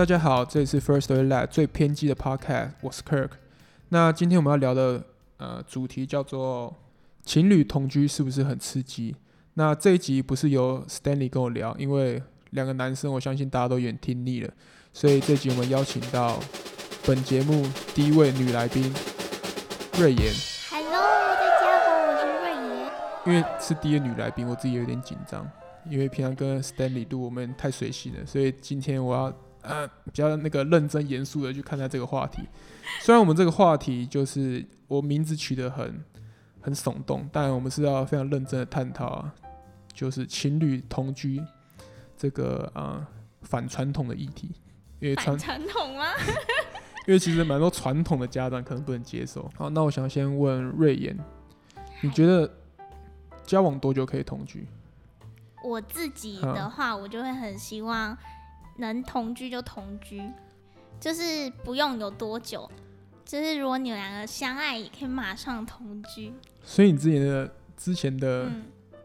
大家好，这里是 First Story Lab 最偏激的 Podcast，我是 Kirk。那今天我们要聊的呃主题叫做情侣同居是不是很刺激？那这一集不是由 Stanley 跟我聊，因为两个男生我相信大家都有点听腻了，所以这集我们邀请到本节目第一位女来宾瑞妍。Hello，大家好，我是瑞妍。因为是第一个女来宾，我自己有点紧张，因为平常跟 Stanley 录我们太随性了，所以今天我要。呃，比较那个认真严肃的去看待这个话题。虽然我们这个话题就是我名字取得很很耸动，但我们是要非常认真的探讨啊，就是情侣同居这个啊、呃、反传统的议题。因为传传统吗？因为其实蛮多传统的家长可能不能接受。好，那我想先问瑞妍，你觉得交往多久可以同居？我自己的话，我就会很希望。能同居就同居，就是不用有多久，就是如果你们两个相爱，也可以马上同居。所以你之前的之前的，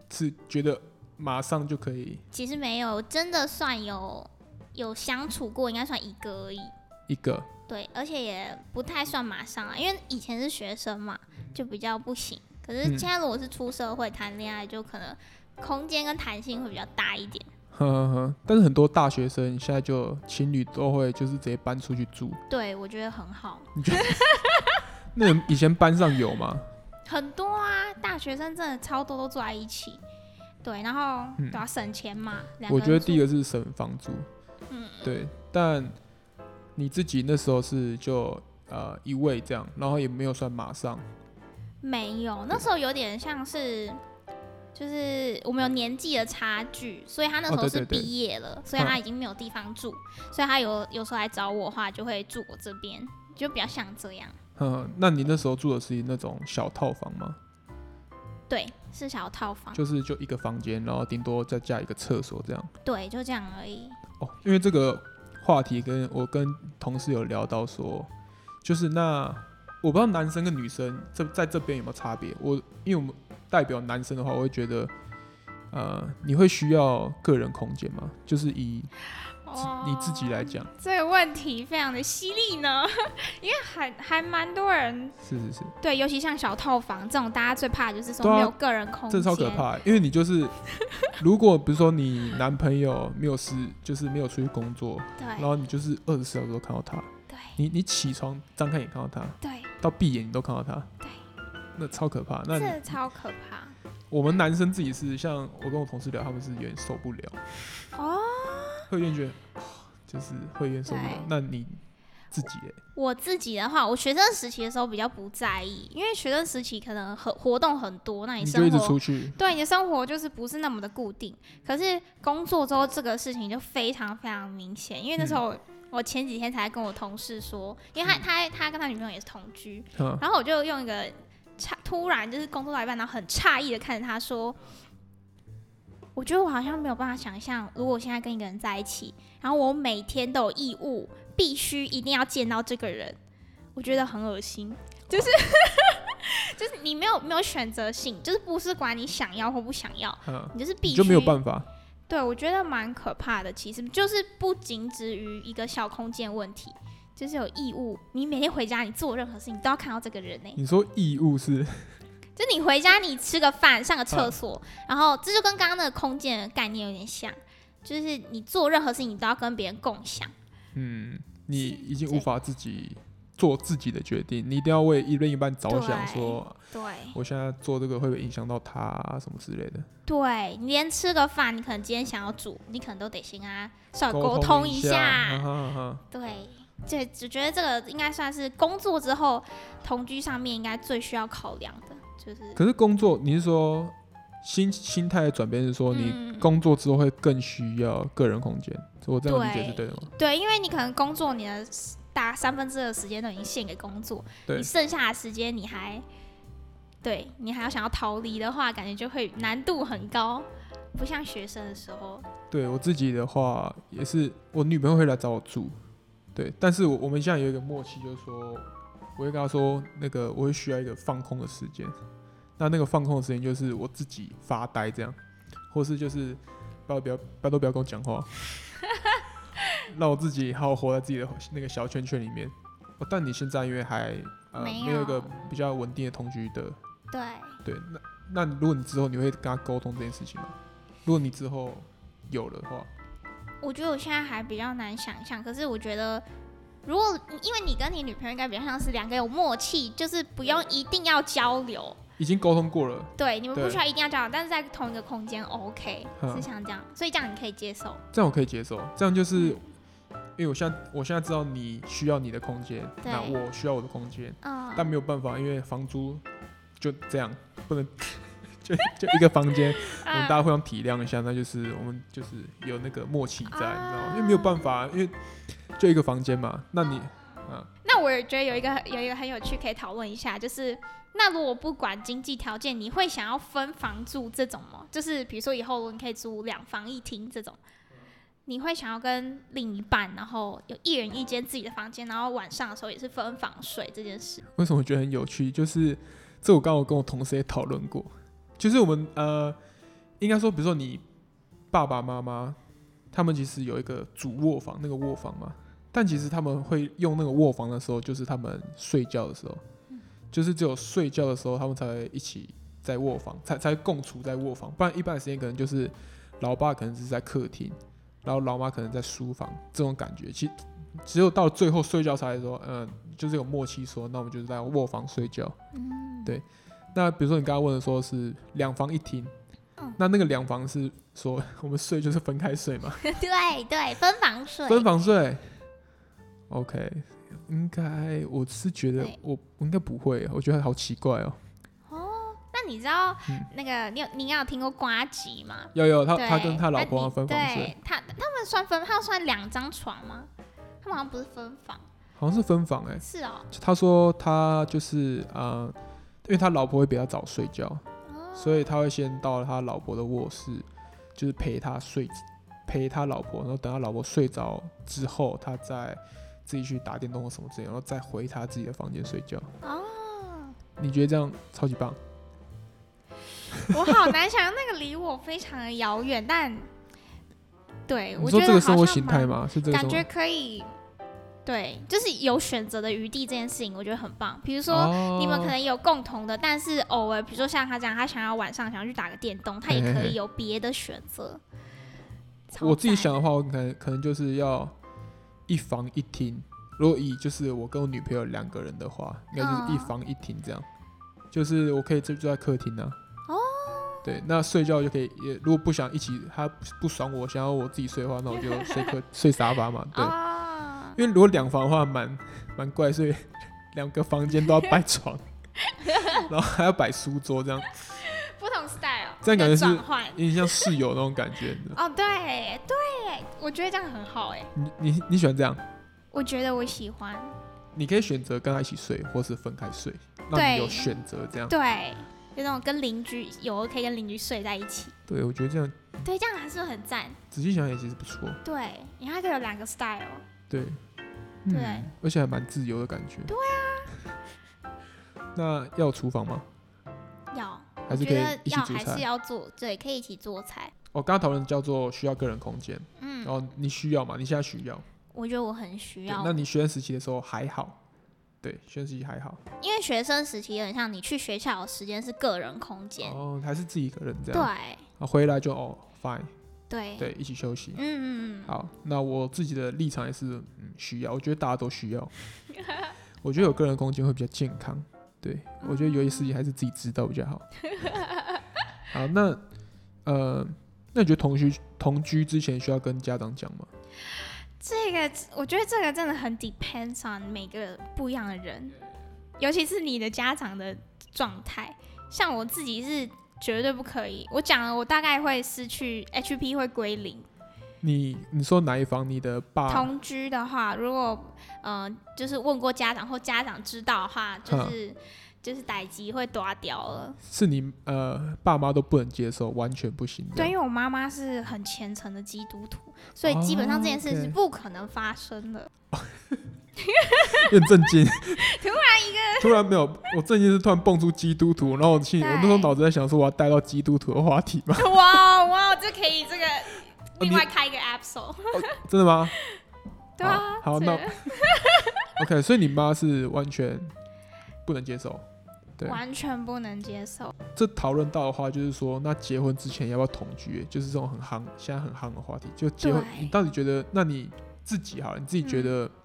是觉得马上就可以？嗯、其实没有，真的算有有相处过，应该算一个而已。一个。对，而且也不太算马上啊，因为以前是学生嘛，就比较不行。可是现在如果是出社会谈恋爱，就可能空间跟弹性会比较大一点。呵呵呵，但是很多大学生现在就情侣都会就是直接搬出去住。对，我觉得很好。你觉得？那以前班上有吗？很多啊，大学生真的超多都住在一起。对，然后都要省钱嘛。嗯、我觉得第一个是省房租。嗯。对，但你自己那时候是就呃一位这样，然后也没有算马上。没有，那时候有点像是。就是我们有年纪的差距，所以他那时候是毕业了，所以他已经没有地方住，所以他有有时候来找我的话，就会住我这边，就比较像这样。嗯，那你那时候住的是那种小套房吗？对，是小套房，就是就一个房间，然后顶多再加一个厕所这样。对，就这样而已。哦，因为这个话题跟我跟同事有聊到说，就是那我不知道男生跟女生这在这边有没有差别？我因为我们。代表男生的话，我会觉得，呃，你会需要个人空间吗？就是以你自己来讲，这个问题非常的犀利呢，因为还还蛮多人，是是是，对，尤其像小套房这种，大家最怕的就是说没有个人空间，这超可怕。因为你就是，如果比如说你男朋友没有事，就是没有出去工作，对，然后你就是二十四小时都看到他，对，你你起床张开眼看到他，对，到闭眼你都看到他，对。那超可怕，那这超可怕。我们男生自己是像我跟我同事聊，他们是有点受不了哦，会有点觉得就是会有点受不了。那你自己欸？我自己的话，我学生时期的时候比较不在意，因为学生时期可能很活动很多，那你生活对你的生活就是不是那么的固定。可是工作之后，这个事情就非常非常明显，因为那时候我前几天才跟我同事说，因为他他他跟他女朋友也是同居，嗯，然后我就用一个。突然就是工作到一半，然后很诧异的看着他说：“我觉得我好像没有办法想象，如果我现在跟一个人在一起，然后我每天都有义务必须一定要见到这个人，我觉得很恶心。就是 就是你没有没有选择性，就是不是管你想要或不想要，你就是必须就没有办法。对，我觉得蛮可怕的。其实就是不仅止于一个小空间问题。”就是有义务，你每天回家，你做任何事情都要看到这个人呢、欸。你说义务是？就你回家，你吃个饭，上个厕所，啊、然后这就跟刚刚那个空间的概念有点像，就是你做任何事情，你都要跟别人共享。嗯，你已经无法自己做自己的决定，你一定要为一另一半着想说，说，对，我现在做这个会不会影响到他、啊、什么之类的？对，你连吃个饭，你可能今天想要煮，你可能都得先啊稍微沟通一下，一下啊哈啊哈对。对，只觉得这个应该算是工作之后同居上面应该最需要考量的，就是。可是工作，你是说心心态的转变是说你工作之后会更需要个人空间？嗯、我这样理解是对的吗？对，因为你可能工作你的大三分之二的时间都已经献给工作，你剩下的时间你还对你还要想要逃离的话，感觉就会难度很高，不像学生的时候。对我自己的话，也是我女朋友会来找我住。对，但是我我们现在有一个默契，就是说，我会跟他说，那个我会需要一个放空的时间。那那个放空的时间就是我自己发呆这样，或是就是不要不要不要都不要跟我讲话。让我自己好好活在自己的那个小圈圈里面。哦，但你现在因为还呃没有，一个比较稳定的同居的，对对，那那如果你之后你会跟他沟通这件事情吗？如果你之后有了的话，我觉得我现在还比较难想象。可是我觉得，如果因为你跟你女朋友应该比较像是两个有默契，就是不用一定要交流，已经沟通过了。对，你们不需要一定要交流，但是在同一个空间 OK，是像这样，所以这样你可以接受。这样我可以接受，这样就是。嗯因为我现在我现在知道你需要你的空间，那我需要我的空间，哦，但没有办法，因为房租就这样，不能就 就一个房间，我们大家互相体谅一下，那就是我们就是有那个默契在，你知道吗？因为没有办法，因为就一个房间嘛。那你，啊，那我也觉得有一个有一个很有趣可以讨论一下，就是那如果不管经济条件，你会想要分房住这种吗？就是比如说以后你可以租两房一厅这种。你会想要跟另一半，然后有一人一间自己的房间，然后晚上的时候也是分房睡这件事。为什么我觉得很有趣？就是这我刚刚跟我同事也讨论过，就是我们呃，应该说，比如说你爸爸妈妈他们其实有一个主卧房，那个卧房嘛，但其实他们会用那个卧房的时候，就是他们睡觉的时候，就是只有睡觉的时候，他们才会一起在卧房，才才共处在卧房，不然一般的时间可能就是老爸可能是在客厅。然后老妈可能在书房，这种感觉，其实只有到最后睡觉才说，嗯、呃，就是有默契说，那我们就是在卧房睡觉。嗯，对。那比如说你刚刚问的说是两房一厅，嗯、那那个两房是说 我们睡就是分开睡嘛？对对，分房睡。分房睡。OK，应该我是觉得我我应该不会，我觉得好奇怪哦。哦，那你知道那个你有你有听过瓜吉吗？有有，他他跟他老婆分房睡。他他们算分，他们算两张床吗？他们好像不是分房，好像是分房哎、欸。是哦。他说他就是呃，因为他老婆会比较早睡觉，哦、所以他会先到他老婆的卧室，就是陪他睡，陪他老婆，然后等他老婆睡着之后，他再自己去打电动或什么之类，然后再回他自己的房间睡觉。哦。你觉得这样超级棒？我好难想象那个离我非常的遥远，但对 我觉得这个生活形态吗？是这个感觉可以，对，就是有选择的余地这件事情，我觉得很棒。比如说你们可能有共同的，但是偶尔，比如说像他这样，他想要晚上想要去打个电动，他也可以有别的选择。我自己想的话，我可能可能就是要一房一厅。如果以就是我跟我女朋友两个人的话，应该就是一房一厅这样，就是我可以就住在客厅呢。对，那睡觉就可以。也如果不想一起，他不爽我，想要我自己睡的话，那我就睡客 睡沙发嘛。对，因为如果两房的话，蛮蛮怪，所以两个房间都要摆床，然后还要摆书桌这样。不同 style，这样感觉是有点像室友那种感觉。哦，对对，我觉得这样很好哎。你你你喜欢这样？我觉得我喜欢。你可以选择跟他一起睡，或是分开睡，让你有选择这样。对。就那种跟邻居，有可以跟邻居睡在一起。对，我觉得这样。对，这样还是很赞。仔细想想也其实不错。对，你还可以有两个 style。对。对。而且还蛮自由的感觉。对啊。那要有厨房吗？要。还是可以一起煮菜？要还是要做？对，可以一起做菜。我刚刚讨论叫做需要个人空间。嗯。然后你需要吗？你现在需要？我觉得我很需要。那你学生时期的时候还好？对，学生时期还好，因为学生时期很像你去学校的时间是个人空间，哦，还是自己一个人这样，对，啊，回来就哦，fine，对，对，一起休息，嗯嗯嗯，好，那我自己的立场也是，嗯，需要，我觉得大家都需要，我觉得有个人空间会比较健康，对，我觉得有些事情还是自己知道比较好，好，那呃，那你觉得同居同居之前需要跟家长讲吗？这个我觉得这个真的很 depends on 每个不一样的人，尤其是你的家长的状态。像我自己是绝对不可以，我讲了，我大概会失去 HP 会归零。你你说哪一方？你的爸同居的话，如果嗯、呃，就是问过家长或家长知道的话，就是。就是代志会断掉了，是你呃爸妈都不能接受，完全不行。对，因为我妈妈是很虔诚的基督徒，所以基本上这件事是不可能发生的。Oh, okay. 很震惊，突然一个，突然没有，我震惊是突然蹦出基督徒，然后我心里我那时候脑子在想说我要带到基督徒的话题嘛。哇哇，这可以这个另外开一个 episode。真的吗？对啊，好，好那 OK，所以你妈是完全不能接受，对，完全不能接受。这讨论到的话，就是说，那结婚之前要不要同居？就是这种很夯，现在很夯的话题。就结婚，你到底觉得？那你自己好了，你自己觉得，嗯、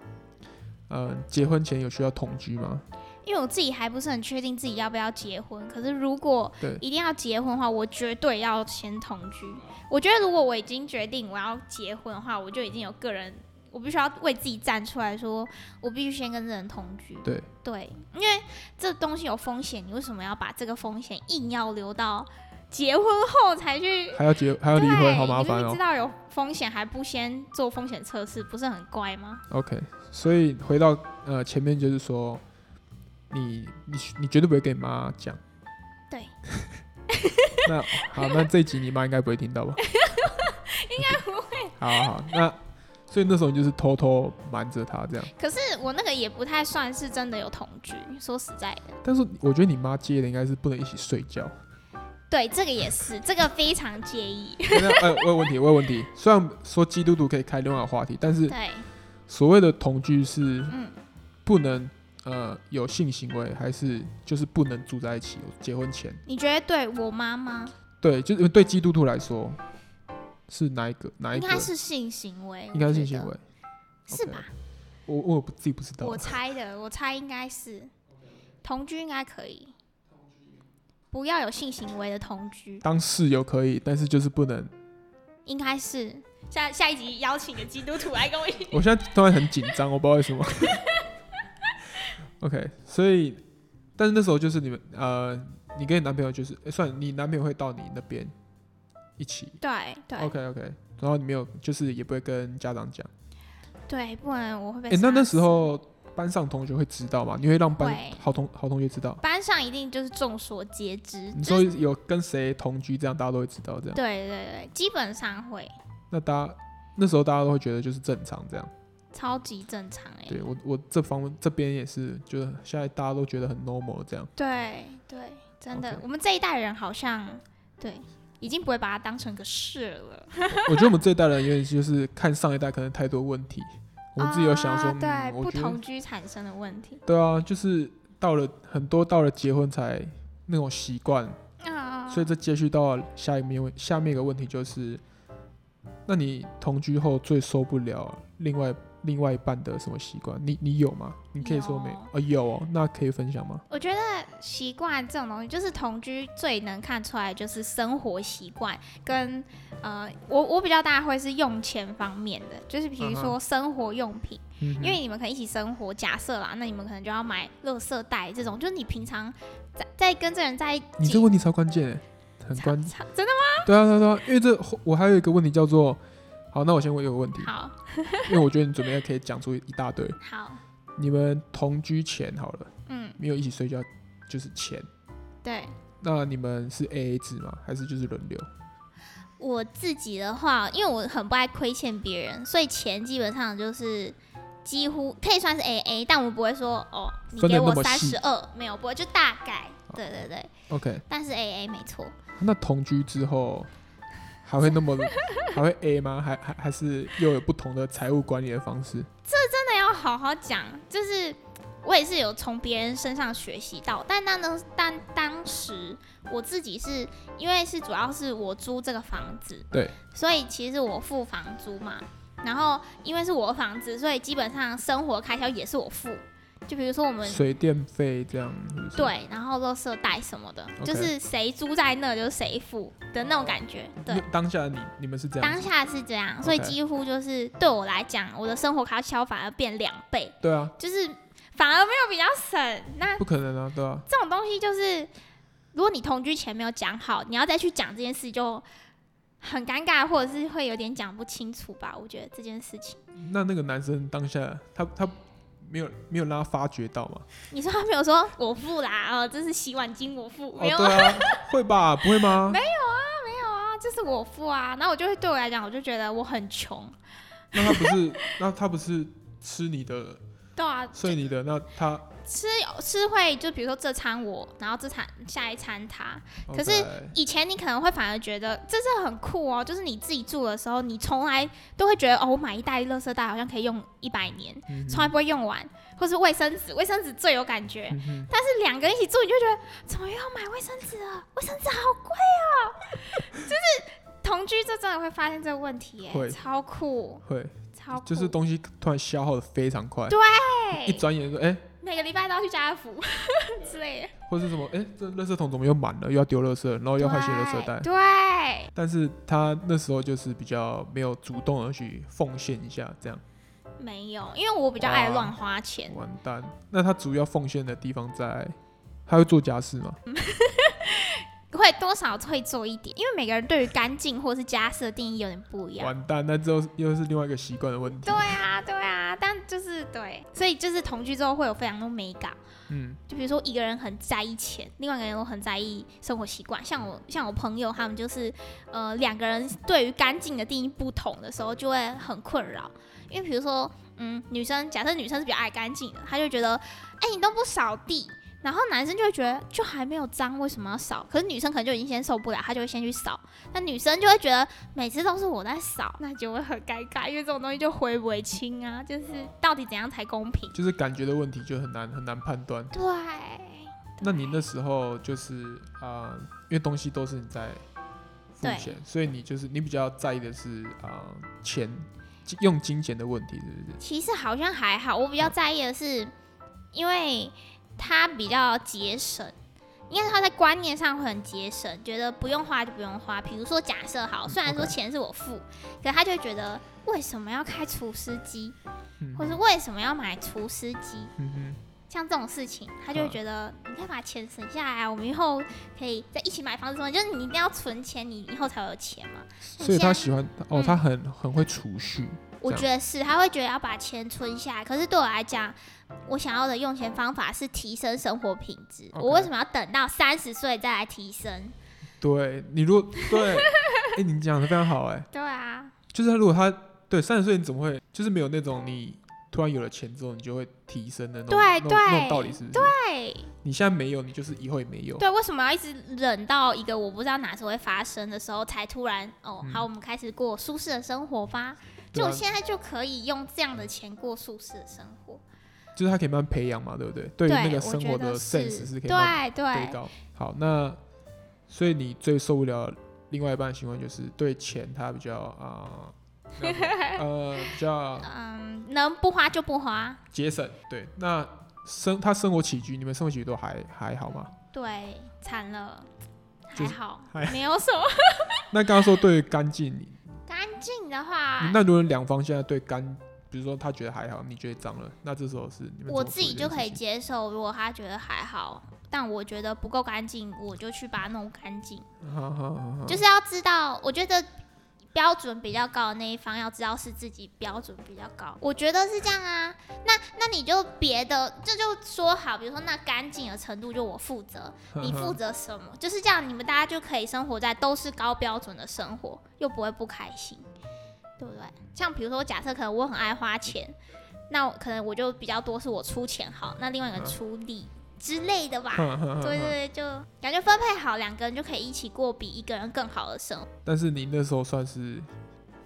呃，结婚前有需要同居吗？因为我自己还不是很确定自己要不要结婚。可是如果一定要结婚的话，我绝对要先同居。我觉得如果我已经决定我要结婚的话，我就已经有个人。我必须要为自己站出来说，我必须先跟这人同居。对对，因为这东西有风险，你为什么要把这个风险硬要留到结婚后才去？还要结还要离婚，好麻烦哦！你知道有风险还不先做风险测试，不是很乖吗？OK，所以回到呃前面就是说，你你你绝对不会跟你妈讲。对。那好，那这一集你妈应该不会听到吧？应该不会。好好好，那。所以那时候你就是偷偷瞒着她这样。可是我那个也不太算是真的有同居，说实在的。但是我觉得你妈介意的应该是不能一起睡觉。对，这个也是，这个非常介意。哎、欸，我有问题，我有问题。虽然说基督徒可以开另外话题，但是所谓的同居是不能、嗯、呃有性行为，还是就是不能住在一起？结婚前？你觉得对我妈吗？对，就是对基督徒来说。是哪一个？哪一个？应该是性行为，应该是性行为，是吧？我我自己不知道。我猜的，我猜应该是同居应该可以，不要有性行为的同居。当室友可以，但是就是不能。应该是下下一集邀请个基督徒来跟我一起。我现在突然很紧张，我不知道为什么。OK，所以，但是那时候就是你们呃，你跟你男朋友就是，欸、算你男朋友会到你那边。一起对对，OK OK，然后你没有，就是也不会跟家长讲，对，不然我会被。哎、欸，那那时候班上同学会知道吗？你会让班好同好同学知道？班上一定就是众所皆知。你说有跟谁同居，这样大家都会知道，这样。对对对，基本上会。那大家那时候大家都会觉得就是正常这样，超级正常哎、欸。对我我这方这边也是，就是现在大家都觉得很 normal 这样。对对，真的.我们这一代人好像对。已经不会把它当成个事了。我觉得我们这一代人有点就是看上一代可能太多问题，我们自己有想说，啊、对、嗯，不同居产生的问题。对啊，就是到了很多到了结婚才那种习惯，啊，所以这接续到下一面问下面一个问题就是，那你同居后最受不了另外。另外一半的什么习惯？你你有吗？你可以说没有？哦，有哦，那可以分享吗？我觉得习惯这种东西，就是同居最能看出来就是生活习惯跟呃，我我比较大会是用钱方面的，就是比如说生活用品，嗯、因为你们可能一起生活，假设啦，那你们可能就要买垃圾袋这种，就是你平常在在跟这人在一起，你这个问题超关键，很关键，真的吗？对啊对啊对啊，因为这我还有一个问题叫做。好，那我先问一个问题。好，因为我觉得你准备可以讲出一大堆。好，你们同居前好了，嗯，没有一起睡觉，就是钱。对。那你们是 AA 制吗？还是就是轮流？我自己的话，因为我很不爱亏欠别人，所以钱基本上就是几乎可以算是 AA，但我不会说哦，你给我三十二，没有，不会，就大概。对对对。OK。但是 AA 没错。那同居之后？还会那么还会 A 吗？还还还是又有不同的财务管理的方式？这真的要好好讲。就是我也是有从别人身上学习到，但那呢，但当时我自己是因为是主要是我租这个房子，对，所以其实我付房租嘛。然后因为是我的房子，所以基本上生活开销也是我付。就比如说我们水电费这样？对，然后垃圾袋什么的就是谁租在那就是谁付的那种感觉。对，当下你你们是这样？当下是这样，所以几乎就是对我来讲，我的生活开销反而变两倍。对啊，就是反而没有比较省。那不可能啊，对啊。这种东西就是，如果你同居前没有讲好，你要再去讲这件事就很尴尬，或者是会有点讲不清楚吧？我觉得这件事情。那那个男生当下他他。没有没有让他发觉到吗？你说他没有说我付啦，哦，这是洗碗巾我付，没有、哦、对啊，会吧？不会吗？没有啊，没有啊，这是我付啊。那我就会对我来讲，我就觉得我很穷。那他不是，那他不是吃你的？对啊。睡你的那他吃吃会就比如说这餐我，然后这餐下一餐他。可是以前你可能会反而觉得这是很酷哦，就是你自己住的时候，你从来都会觉得哦，我买一袋垃圾袋好像可以用一百年，从来不会用完。或是卫生纸，卫生纸最有感觉。但是两个人一起住，你就觉得怎么又要买卫生纸啊？卫生纸好贵哦！就是。同居就真的会发现这个问题耶，超酷，会超，就是东西突然消耗的非常快，对，一转眼说哎，每个礼拜都要去家乐福 之类的，或是什么哎，这垃圾桶怎么又满了，又要丢垃圾，然后又要换新垃圾袋，对，但是他那时候就是比较没有主动的去奉献一下这样，没有，因为我比较爱乱花钱，完蛋，那他主要奉献的地方在，他会做家事吗？会多少会做一点，因为每个人对于干净或是家事的定义有点不一样。完蛋，那之后又是另外一个习惯的问题。对啊，对啊，但就是对，所以就是同居之后会有非常多美感。嗯，就比如说一个人很在意钱，另外一个人又很在意生活习惯。像我，像我朋友他们就是，呃，两个人对于干净的定义不同的时候，就会很困扰。因为比如说，嗯，女生假设女生是比较爱干净的，她就觉得，哎，你都不扫地。然后男生就会觉得就还没有脏，为什么要扫？可是女生可能就已经先受不了，她就会先去扫。那女生就会觉得每次都是我在扫，那就会很尴尬，因为这种东西就回不回清啊，就是到底怎样才公平？就是感觉的问题就很难很难判断。对。那你那时候就是啊、呃，因为东西都是你在付钱，所以你就是你比较在意的是啊、呃、钱用金钱的问题，是不是？其实好像还好，我比较在意的是，嗯、因为。他比较节省，因为他在观念上会很节省，觉得不用花就不用花。比如说，假设好，虽然说钱是我付.可是他就会觉得为什么要开除湿机，嗯、或是为什么要买除湿机？嗯、哼像这种事情，他就会觉得你可以把钱省下来，我们以后可以在一起买房子。就是你一定要存钱，你以后才有钱嘛。所以他喜欢哦，他很很会储蓄。我觉得是，他会觉得要把钱存下来。可是对我来讲，我想要的用钱方法是提升生活品质。Okay. 我为什么要等到三十岁再来提升？对，你如果 对，哎、欸，你讲的非常好、欸，哎。对啊。就是他如果他对三十岁，你怎么会就是没有那种你突然有了钱之后，你就会提升的那种对对那种道理，是不是？对。你现在没有，你就是以后也没有。对，为什么要一直忍到一个我不知道哪时候会发生的时候，才突然哦，好，嗯、我们开始过舒适的生活吧？就我现在就可以用这样的钱过舒适的生活，就是他可以慢慢培养嘛，对不对？对于那个生活的 sense 是可以慢慢提高。好，那所以你最受不了另外一半的情况就是对钱他比较啊呃比较 嗯能不花就不花，节省。对，那生他生活起居，你们生活起居都还还好吗？对，惨了，还好，没有什么。那刚刚说对于干净你。干净的话，那如果两方现在对干，比如说他觉得还好，你觉得脏了，那这时候是你们我自己就可以接受。如果他觉得还好，但我觉得不够干净，我就去把它弄干净。就是要知道，我觉得。标准比较高的那一方要知道是自己标准比较高，我觉得是这样啊。那那你就别的，这就，就说好，比如说那干净的程度就我负责，你负责什么？就是这样，你们大家就可以生活在都是高标准的生活，又不会不开心，对不对？像比如说，假设可能我很爱花钱，那可能我就比较多是我出钱好，那另外一个人出力。之类的吧，对对对，就感觉分配好，两个人就可以一起过比一个人更好的生活。但是你那时候算是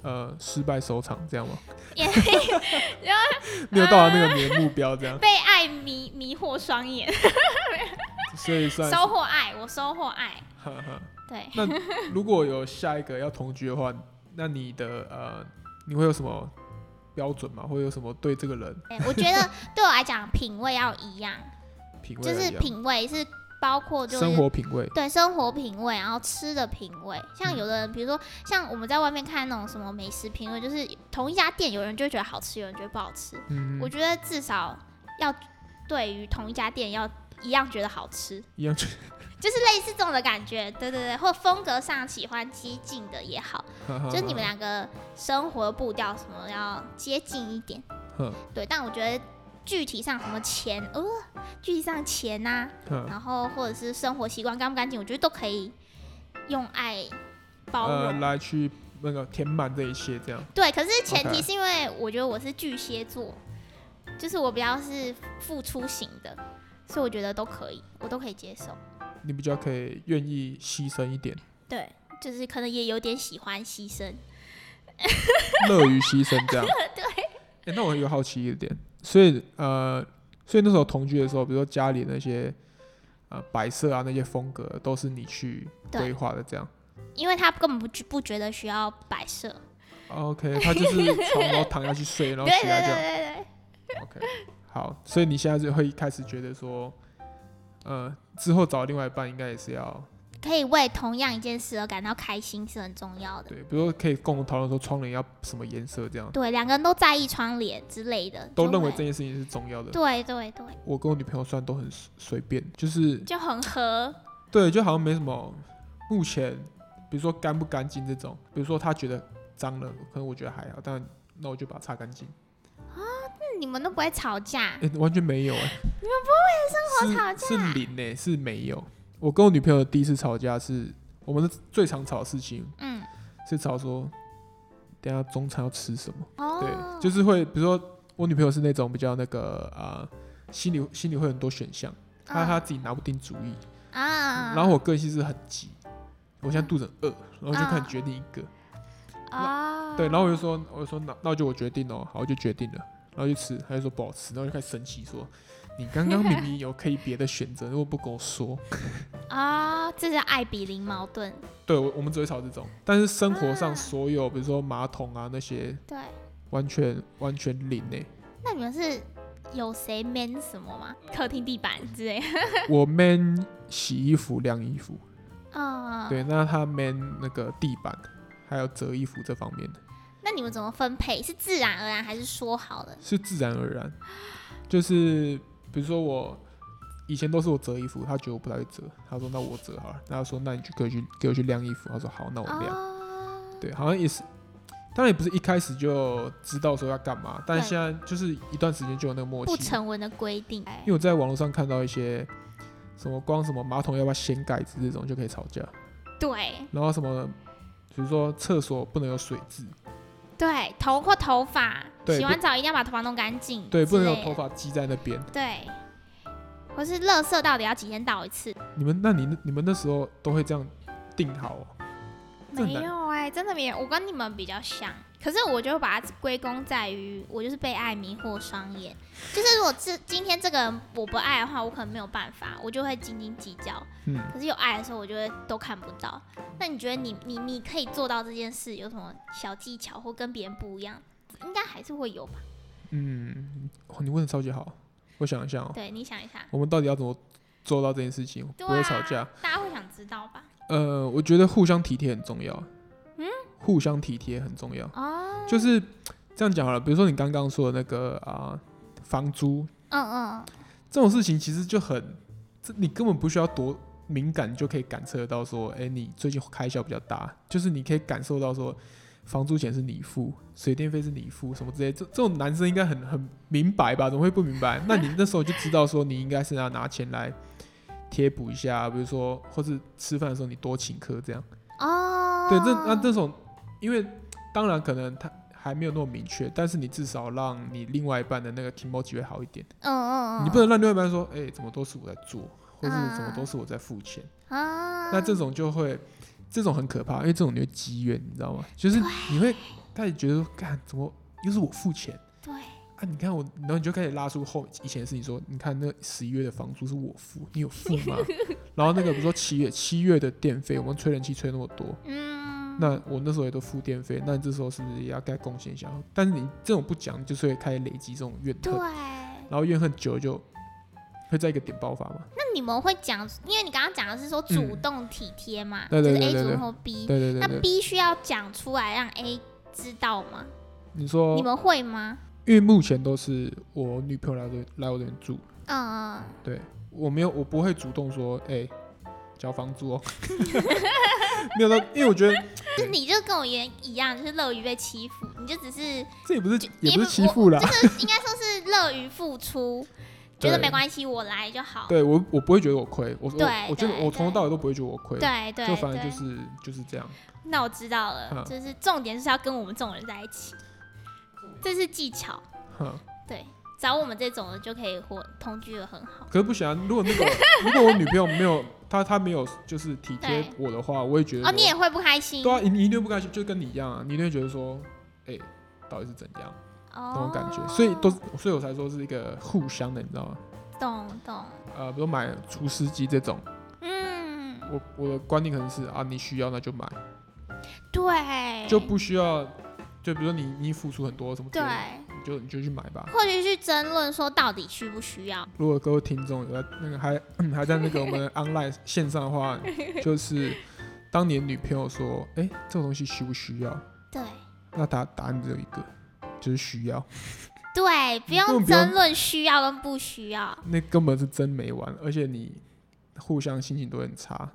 呃失败收场这样吗？也 没有到达那个你的目标这样。被爱迷迷惑双眼，所以算收获爱，我收获爱。对。那如果有下一个要同居的话，那你的呃，你会有什么标准吗？会有什么对这个人？我觉得对我来讲，品味要一样。就是品味是包括就是生活品味，对生活品味，然后吃的品味。像有的人，比如说像我们在外面看那种什么美食评论，就是同一家店，有人就觉得好吃，有人觉得不好吃。嗯，我觉得至少要对于同一家店要一样觉得好吃，一样觉得 就是类似这种的感觉。对对对，或风格上喜欢激进的也好，就是你们两个生活步调什么要接近一点。对，但我觉得。具体上什么钱，呃，具体上钱呐、然后或者是生活习惯干不干净，我觉得都可以用爱包容、呃、来去那个填满这一切，这样。对，可是前提是因为我觉得我是巨蟹座，就是我比较是付出型的，所以我觉得都可以，我都可以接受。你比较可以愿意牺牲一点。对，就是可能也有点喜欢牺牲，乐于牺牲这样。对。哎、欸，那我有好奇一点，所以呃，所以那时候同居的时候，比如说家里那些呃摆设啊，那些风格都是你去规划的，这样。因为他根本不不觉得需要摆设。OK，他就是床然后躺下去睡，然后起来这样。对对对对 OK，好，所以你现在就会开始觉得说，呃，之后找另外一半应该也是要。可以为同样一件事而感到开心是很重要的。对，比如说可以共同讨论说窗帘要什么颜色这样。对，两个人都在意窗帘之类的，都认为这件事情是重要的。对对对。我跟我女朋友算都很随便，就是就很合。对，就好像没什么。目前，比如说干不干净这种，比如说她觉得脏了，可能我觉得还好，但那我就把它擦干净。啊，那你们都不会吵架？欸，完全没有哎。你们不会生活吵架？是零呢，是没有。我跟我女朋友第一次吵架是我们的最常吵的事情，嗯，是吵说等下中餐要吃什么，哦、对，就是会比如说我女朋友是那种比较那个啊、呃，心里心里会很多选项，她、啊、她自己拿不定主意啊，然后我个性是很急，我现在肚子饿，然后就开始决定一个。啊，对，然后我就说我就说那那就我决定哦，好，我就决定了，然后就吃，她就说不好吃，然后就开始生气说。你刚刚明明有可以别的选择，如果不跟我说 啊，这是爱比邻矛盾。对，我我们只会吵这种，但是生活上所有，啊、比如说马桶啊那些，对，完全完全零呢。那你们是有谁 man 什么吗？客厅地板之类？我 man 洗衣服、晾衣服。啊，对，那他 man 那个地板，还有折衣服这方面的。那你们怎么分配？是自然而然还是说好的？是自然而然，就是。比如说我以前都是我折衣服，他觉得我不太会折，他说那我折好了，那他说那你就可以去给我去晾衣服，他说好，那我晾。Uh、对，好像也是，当然也不是一开始就知道说要干嘛，但是现在就是一段时间就有那个默契。不成文的规定。因为我在网络上看到一些什么光什么马桶要不要掀盖子这种就可以吵架。对。然后什么，比如说厕所不能有水渍。对，头或头发，洗完澡一定要把头发弄干净。对，不能有头发积在那边。对，或是垃圾到底要几天倒一次？你们，那你你们那时候都会这样定好？没有哎、欸，真的没有。我跟你们比较像，可是我就把它归功在于我就是被爱迷惑双眼。就是如果这今天这个人我不爱的话，我可能没有办法，我就会斤斤计较。嗯。可是有爱的时候，我就会都看不到。那你觉得你你你可以做到这件事，有什么小技巧或跟别人不一样？应该还是会有吧。嗯，你问的超级好，我想一下哦、喔。对，你想一下，我们到底要怎么做到这件事情，不会吵架？啊、大家会想知道吧？呃，我觉得互相体贴很重要。嗯，互相体贴很重要。哦，就是这样讲好了。比如说你刚刚说的那个啊、呃，房租，嗯嗯，这种事情其实就很，这你根本不需要多敏感，就可以感测到说，哎、欸，你最近开销比较大，就是你可以感受到说，房租钱是你付，水电费是你付，什么之类。这这种男生应该很很明白吧？怎么会不明白？那你那时候就知道说，你应该是要拿钱来。贴补一下，比如说，或是吃饭的时候你多请客这样。哦。对，这那这种，因为当然可能他还没有那么明确，但是你至少让你另外一半的那个 kimochi 会好一点。嗯嗯嗯。你不能让另外一半说，哎、欸，怎么都是我在做，或是怎么都是我在付钱。啊。那这种就会，这种很可怕，因为这种你会积怨，你知道吗？就是你会开始觉得说，干怎么又是我付钱？对。啊！你看我，然后你就开始拉出后以前的事情，说，你看那十一月的房租是我付，你有付吗？然后那个比如说七月七月的电费，我们吹冷气吹那么多，嗯，那我那时候也都付电费，那你这时候是不是也要该贡献一下？但是你这种不讲，就是会开始累积这种怨恨，对，然后怨恨久了就会在一个点爆发嘛。那你们会讲，因为你刚刚讲的是说主动体贴嘛，嗯、对对对对就是 A 主动 B，对对，对对对，那 B 需要讲出来让 A 知道吗？你说你们会吗？因为目前都是我女朋友来这来我这边住，嗯，对，我没有，我不会主动说，哎、欸，交房租哦，没有的，因为我觉得，就你就跟我一一样，就是乐于被欺负，你就只是，这也不是也不是欺负啦，就是应该说是乐于付出，觉得 没关系，我来就好。对我，我不会觉得我亏，我对我，我觉得我从头到尾都不会觉得我亏，对对，就反正就是就是这样。那我知道了，就是重点是要跟我们这种人在一起。这是技巧，对，找我们这种的就可以活同居的很好。可是不行啊，如果那个如果我女朋友没有她她没有就是体贴我的话，我也觉得哦，你也会不开心。对啊，你一定不开心，就跟你一样啊，你一定会觉得说，哎、欸，到底是怎样？哦，那种感觉，所以都所以我才说是一个互相的，你知道吗？懂懂。呃，比如买除湿机这种，嗯，我我的观念可能是啊，你需要那就买，对，就不需要，就比如说你你付出很多什么，对，你就你就去买吧，或者去争论说到底需不需要。如果各位听众有在那个还还在那个我们 online 线上的话，就是当年女朋友说，哎、欸，这个东西需不需要？对，那答答案只有一个，就是需要。对，不用争论需要跟不需要，那根本是真没完，而且你互相心情都很差。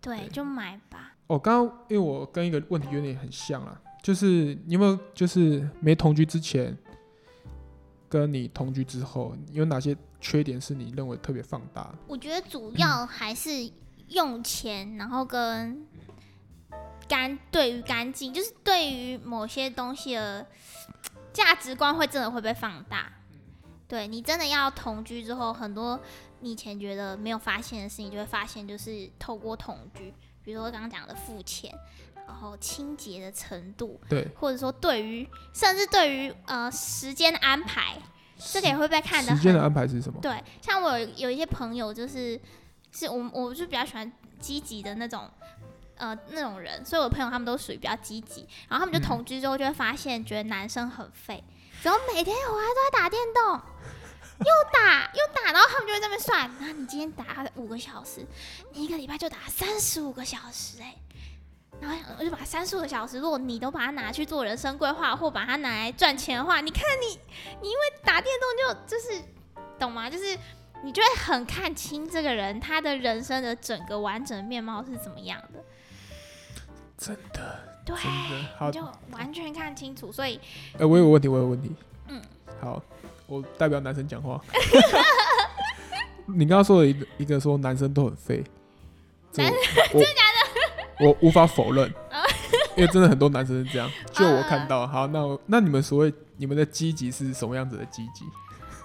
对，对就买吧。哦，刚刚因为我跟一个问题有点很像啊，就是你有没有就是没同居之前，跟你同居之后，有哪些缺点是你认为特别放大？我觉得主要还是用钱，嗯、然后跟干对于干净，就是对于某些东西的。价值观会真的会被放大，对，你真的要同居之后，很多你以前觉得没有发现的事情，就会发现，就是透过同居，比如说刚刚讲的付钱，然后清洁的程度，对，或者说对于甚至对于呃时间的安排，这个也会被看的。时间的安排是什么？对，像我有有一些朋友，就是是我我就比较喜欢积极的那种。呃，那种人，所以我朋友他们都属于比较积极，然后他们就同居之后就会发现，觉得男生很废，然后每天回来都在打电动，又打又打，然后他们就会在那边算，然后你今天打五个小时，你一个礼拜就打三十五个小时，欸，哎，然后我就把三十五个小时，如果你都把它拿去做人生规划，或把它拿来赚钱的话，你看你，你因为打电动就就是懂吗？就是你就会很看清这个人他的人生的整个完整的面貌是怎么样的。真的，对，真的好，就完全看清楚。所以，哎、欸，我有个问题，我有个问题。嗯，好，我代表男生讲话。你刚刚说的一个一个说男生都很废，真的假的？我无法否认，因为真的很多男生是这样。就我看到，好，那我那你们所谓你们的积极是什么样子的积极？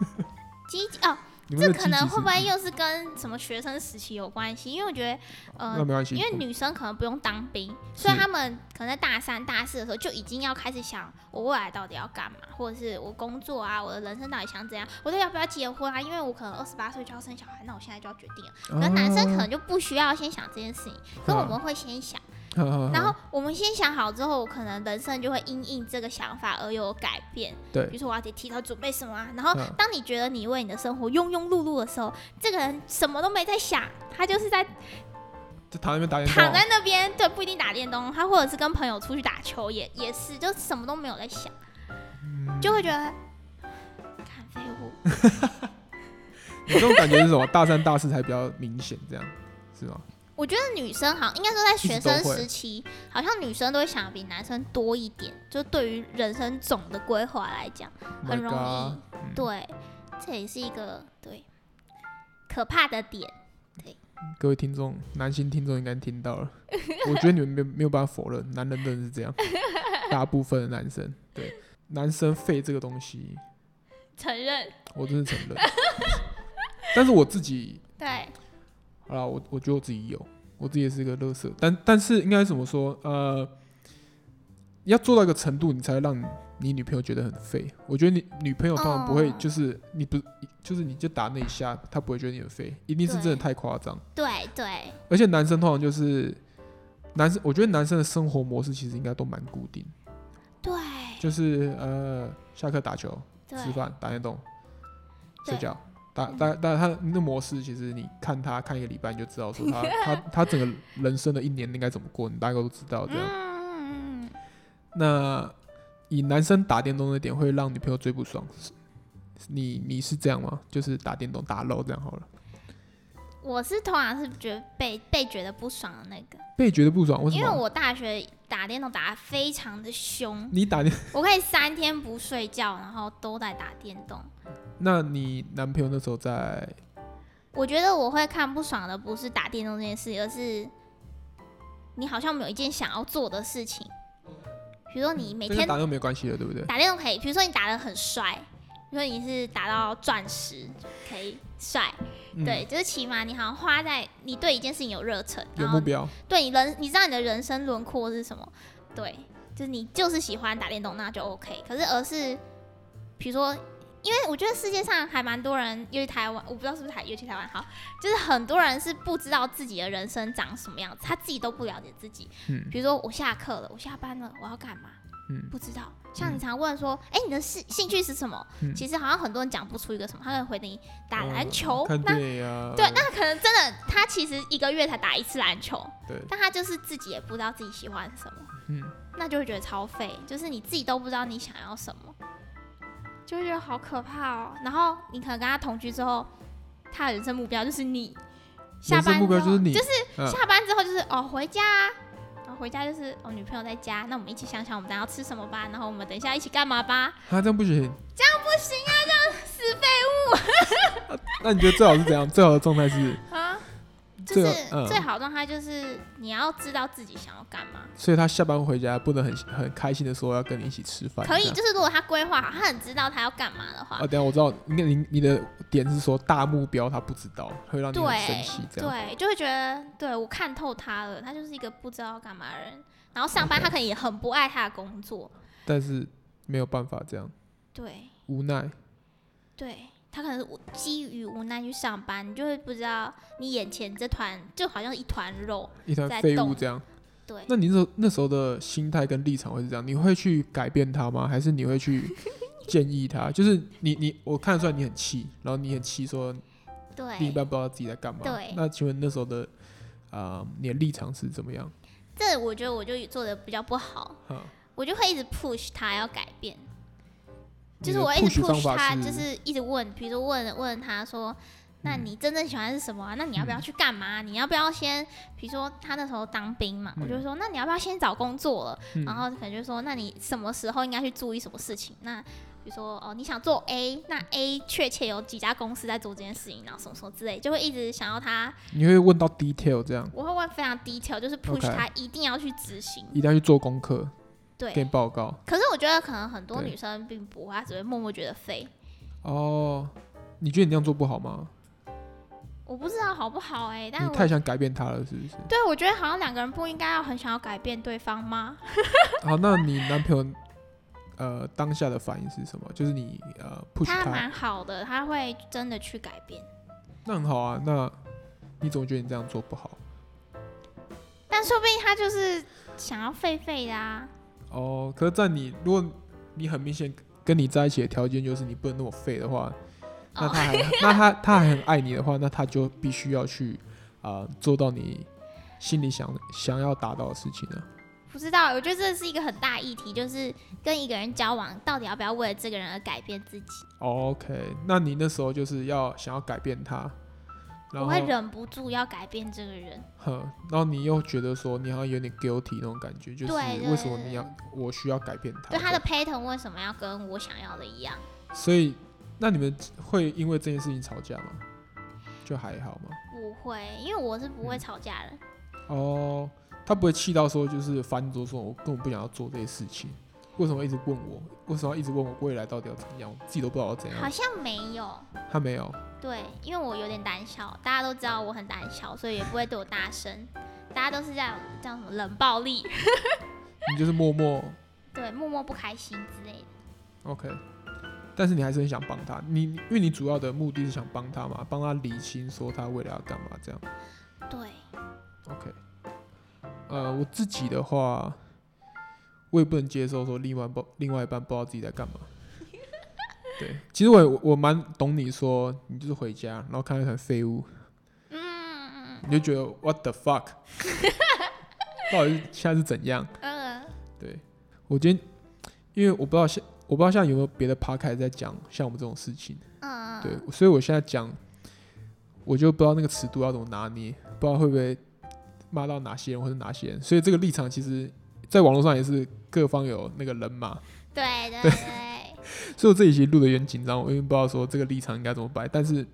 积极哦。这可能会不会又是跟什么学生时期有关系？因为我觉得，呃，因为女生可能不用当兵，所以他们可能在大三、大四的时候就已经要开始想我未来到底要干嘛，或者是我工作啊，我的人生到底想怎样，我到底要不要结婚啊？因为我可能二十八岁就要生小孩，那我现在就要决定了。可能男生可能就不需要先想这件事情，可我们会先想。然后 我们先想好之后，可能人生就会因应这个想法而有改变。对，比如说我要得提早准备什么啊。然后当你觉得你为你的生活庸庸碌碌的时候，这个人什么都没在想，他就是在就躺在那边打电动，躺在那边，对，不一定打电动，他或者是跟朋友出去打球，也也是，就什么都没有在想，嗯、就会觉得看废物。你这种感觉是什么？大三、大四才比较明显，这样是吗？我觉得女生好像应该说在学生时期，好像女生都会想比男生多一点，就对于人生总的规划来讲，很容易。嗯、对，这也是一个对可怕的点。对，各位听众，男性听众应该听到了。我觉得你们没没有办法否认，男人真的是这样。大部分的男生，对男生废这个东西，承认。我真的承认。但是我自己对。好了，我我觉得我自己有，我自己也是一个乐色，但但是应该怎么说？呃，要做到一个程度，你才会让你女朋友觉得很废。我觉得你女朋友通常不会，就是你不就是你就打那一下，她不会觉得你很废，一定是真的太夸张。对对。而且男生通常就是男生，我觉得男生的生活模式其实应该都蛮固定。对。就是呃，下课打球、吃饭、打电动、睡觉。但但但他那模式，其实你看他看一个礼拜，你就知道说他他 他整个人生的一年应该怎么过，你大概都知道这样。嗯、那以男生打电动的点会让女朋友最不爽，你你是这样吗？就是打电动打漏这样好了。我是通常是觉得被被觉得不爽的那个。被觉得不爽，为什么？因为我大学打电动打的非常的凶。你打电，我可以三天不睡觉，然后都在打电动。那你男朋友那时候在？我觉得我会看不爽的不是打电动这件事，而是你好像没有一件想要做的事情。比如说你每天、嗯、打电动没关系的，对不对？打电动可以，比如说你打得很帅，比如说你是打到钻石可以帅，嗯、对，就是起码你好像花在你对一件事情有热忱，有目标，对你人，你知道你的人生轮廓是什么？对，就是你就是喜欢打电动，那就 OK。可是而是，比如说，因为我觉得世界上还蛮多人，尤其台湾，我不知道是不是台，尤其台湾好，就是很多人是不知道自己的人生长什么样子，他自己都不了解自己。嗯，比如说我下课了，我下班了，我要干嘛？嗯，不知道。像你常问说，哎、嗯欸，你的兴兴趣是什么？嗯、其实好像很多人讲不出一个什么，他会回你打篮球。哦、那对，那可能真的他其实一个月才打一次篮球。对。但他就是自己也不知道自己喜欢什么。嗯。那就会觉得超废，就是你自己都不知道你想要什么，就会觉得好可怕哦。然后你可能跟他同居之后，他的人生目标就是你下班目标就是你，就是下班之后就是、啊、哦回家。然后回家就是、哦、女朋友在家，那我们一起想想我们等下要吃什么吧，然后我们等一下一起干嘛吧？啊，这样不行，这样不行啊，这样死废物、啊。那你觉得最好是怎样？最好的状态是？啊就是最好状态就是你要知道自己想要干嘛，所以他下班回家不能很很开心的说要跟你一起吃饭。可以，就是如果他规划好，他很知道他要干嘛的话。啊，等下我知道，你你你的点是说大目标他不知道，会让你很生气，这样。对，就会觉得对我看透他了，他就是一个不知道要干嘛的人。然后上班他可能也很不爱他的工作，但是没有办法这样。对，无奈。对。他可能是基于无奈去上班，你就会不知道你眼前这团就好像一团肉，一团废物这样。对，那你那时候那时候的心态跟立场会是这样？你会去改变他吗？还是你会去 建议他？就是你你我看得出来你很气，然后你很气说，对，另一半不知道自己在干嘛。对，那请问那时候的啊、呃，你的立场是怎么样？这我觉得我就做的比较不好，我就会一直 push 他要改变。就是我一直 push 他，就是一直问，比如说问问他说，那你真正喜欢是什么啊？那你要不要去干嘛？你要不要先，比如说他那时候当兵嘛，我就说，那你要不要先找工作了？然后可能就说，那你什么时候应该去注意什么事情？那比如说哦，你想做 A，那 A 确切有几家公司在做这件事情，然后什么什么之类，就会一直想要他。你会问到 detail 这样？我会问非常 detail，就是 push 他一定要去执行，一定要去做功课。对，给你报告。可是我觉得可能很多女生并不会，她只会默默觉得废。哦，你觉得你那样做不好吗？我不知道好不好哎、欸，但你太想改变他了，是不是？对，我觉得好像两个人不应该要很想要改变对方吗？好，那你男朋友呃当下的反应是什么？就是你呃 push 他，他蛮好的，他会真的去改变。那很好啊，那你怎么觉得你这样做不好？但说不定他就是想要废废的啊。哦，可是，在你如果你很明显跟你在一起的条件就是你不能那么废的话，那他还、oh. 那他他还很爱你的话，那他就必须要去啊、呃、做到你心里想想要达到的事情呢？不知道，我觉得这是一个很大议题，就是跟一个人交往到底要不要为了这个人而改变自己。Oh, OK，那你那时候就是要想要改变他。我会忍不住要改变这个人，哼，然后你又觉得说你好像有点 guilty 那种感觉，就是为什么你要我需要改变他？对，他的 pattern 为什么要跟我想要的一样？所以，那你们会因为这件事情吵架吗？就还好吗？不会，因为我是不会吵架的。嗯、哦，他不会气到说就是翻桌说，我根本不想要做这些事情。为什么一直问我？为什么一直问我未来到底要怎样？我自己都不知道要怎样。好像没有。他没有。对，因为我有点胆小，大家都知道我很胆小，所以也不会对我大声。大家都是这样，叫什么冷暴力。你就是默默。对，默默不开心之类的。OK，但是你还是很想帮他，你因为你主要的目的是想帮他嘛，帮他理清说他未来要干嘛这样。对。OK，呃，我自己的话。我也不能接受说另外不另外一半不知道自己在干嘛。对，其实我我蛮懂你说，你就是回家，然后看到一团废物，嗯，你就觉得 What the fuck？到底现在是怎样？嗯，对，我今天因为我不知道现我不知道现在有没有别的 podcast 在讲像我们这种事情，嗯，对，所以我现在讲，我就不知道那个尺度要怎么拿捏，不知道会不会骂到哪些人或者哪些人，所以这个立场其实。在网络上也是各方有那个人嘛，对对对，所以我这一期录的有点紧张，我因为不知道说这个立场应该怎么摆，但是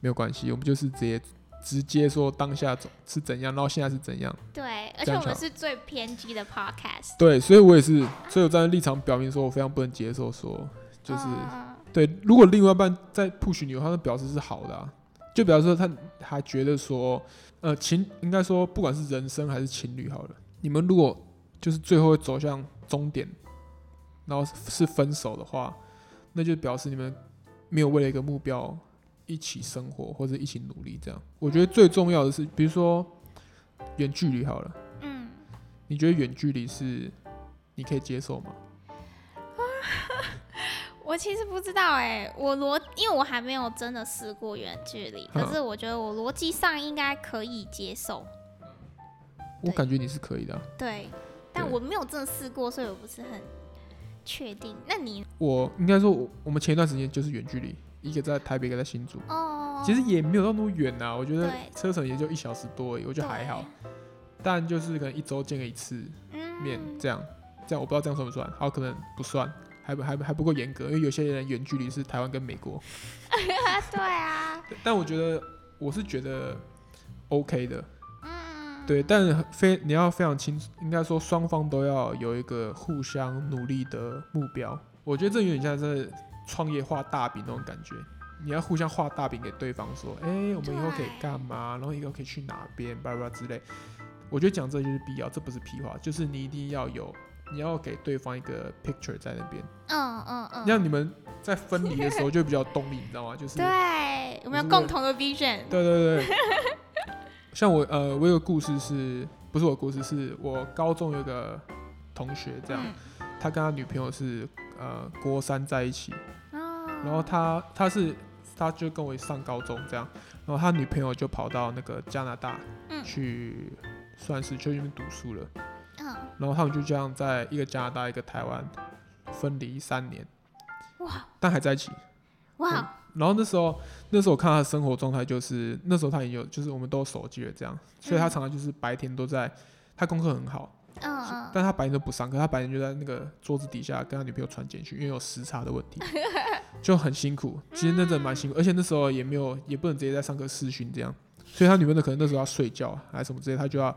没有关系，我们就是直接直接说当下是怎样，然后现在是怎样。对，而且我们是最偏激的 podcast。对，所以我也是，所以我站在立场表明说我非常不能接受说，就是、嗯、对，如果另外一半在 push 你的话，那表示是好的啊。就比方说，他还觉得说，呃，情应该说，不管是人生还是情侣，好了，你们如果就是最后会走向终点，然后是分手的话，那就表示你们没有为了一个目标一起生活或者一起努力。这样，我觉得最重要的是，比如说远距离好了，嗯，你觉得远距离是你可以接受吗？我其实不知道哎、欸，我逻因为我还没有真的试过远距离，可是我觉得我逻辑上应该可以接受。我感觉你是可以的、啊。对，但我没有真的试过，所以我不是很确定。那你？我应该说，我们前一段时间就是远距离，一个在台北，一个在新竹。哦。其实也没有到那么远呐，我觉得车程也就一小时多而已，我觉得还好。但就是可能一周见个一次面，这样，这样我不知道这样算不算？好，可能不算。还不还还不够严格，因为有些人远距离是台湾跟美国。对啊。但我觉得我是觉得 OK 的。嗯。对，但非你要非常清楚，应该说双方都要有一个互相努力的目标。我觉得这有点像是创业画大饼那种感觉，你要互相画大饼给对方，说，哎、欸，我们以后可以干嘛，然后以后可以去哪边，巴拉巴拉之类。我觉得讲这就是必要，这不是屁话，就是你一定要有。你要给对方一个 picture 在那边，嗯嗯嗯，让你们在分离的时候就比较动力，你知道吗？就是对，我们要共同的 vision。对对对，像我呃，我有个故事是，不是我的故事，是我高中有个同学这样，嗯、他跟他女朋友是呃国三在一起，哦、然后他他是他就跟我上高中这样，然后他女朋友就跑到那个加拿大去，嗯、算是去那边读书了。嗯然后他们就这样在一个加拿大，一个台湾分离三年，哇！但还在一起，哇、嗯！然后那时候，那时候我看他的生活状态，就是那时候他也有，就是我们都有手机了，这样，所以他常常就是白天都在，他功课很好，嗯嗯，但他白天都不上课，他白天就在那个桌子底下跟他女朋友传简讯，因为有时差的问题，就很辛苦。其实那真的蛮辛苦，而且那时候也没有，也不能直接在上课视讯这样，所以他女朋友可能那时候要睡觉还是什么之类，他就要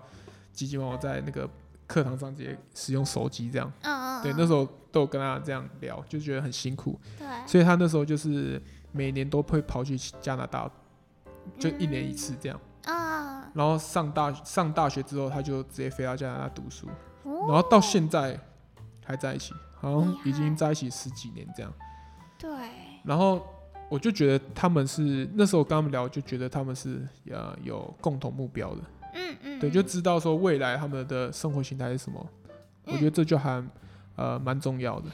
急急忙忙在那个。课堂上直接使用手机这样，嗯嗯，对，那时候都有跟他这样聊，就觉得很辛苦，对，所以他那时候就是每年都会跑去加拿大，就一年一次这样，啊、嗯，然后上大上大学之后，他就直接飞到加拿大读书，哦、然后到现在还在一起，好像已经在一起十几年这样，对，然后我就觉得他们是那时候跟他们聊，就觉得他们是呃有共同目标的。嗯嗯，对，就知道说未来他们的生活形态是什么，嗯、我觉得这就还呃蛮重要的。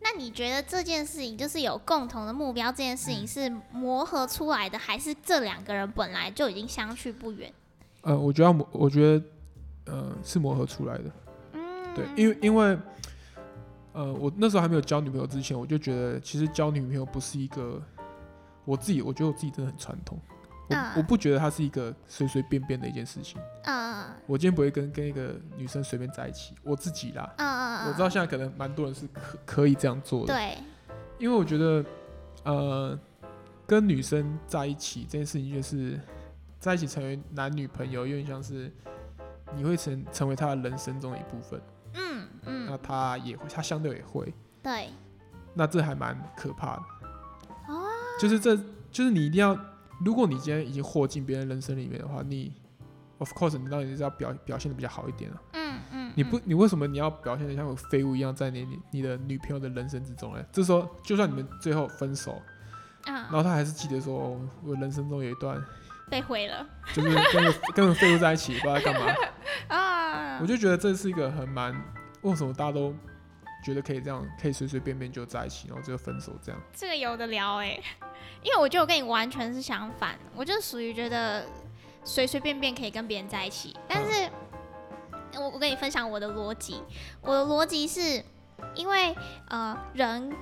那你觉得这件事情就是有共同的目标，这件事情是磨合出来的，嗯、还是这两个人本来就已经相去不远？呃，我觉得磨，我觉得呃是磨合出来的。嗯，对，因为因为呃我那时候还没有交女朋友之前，我就觉得其实交女朋友不是一个我自己，我觉得我自己真的很传统。我我不觉得它是一个随随便便的一件事情。嗯，我今天不会跟跟一个女生随便在一起，我自己啦。嗯，我知道现在可能蛮多人是可可以这样做的。对。因为我觉得，呃，跟女生在一起这件事情，就是在一起成为男女朋友，有点像是你会成成为他的人生中的一部分。嗯嗯。那他也会，他相对也会。对。那这还蛮可怕的。哦。就是这就是你一定要。如果你今天已经活进别人人生里面的话，你，of course，你当然是要表表现的比较好一点啊。嗯嗯。你不，你为什么你要表现的像个废物一样在你你你的女朋友的人生之中呢？这时候，就算你们最后分手，嗯，然后他还是记得说，我人生中有一段被毁了，就是跟个 跟个废物在一起，不知道在干嘛 啊。我就觉得这是一个很蛮，为什么大家都觉得可以这样，可以随随便便就在一起，然后就分手这样？这个有的聊哎、欸。因为我觉得我跟你完全是相反，我就属于觉得随随便便可以跟别人在一起，但是，我我跟你分享我的逻辑，我的逻辑是，因为呃人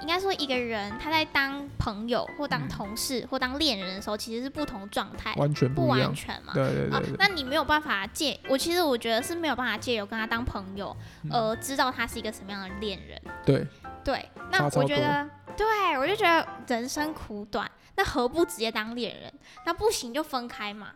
应该说一个人他在当朋友或当同事或当恋人的时候，其实是不同状态，完全不，不完全嘛，对对对，对、呃。那你没有办法借我，其实我觉得是没有办法借由跟他当朋友，而知道他是一个什么样的恋人。对对，那我觉得。对，我就觉得人生苦短，那何不直接当恋人？那不行就分开嘛。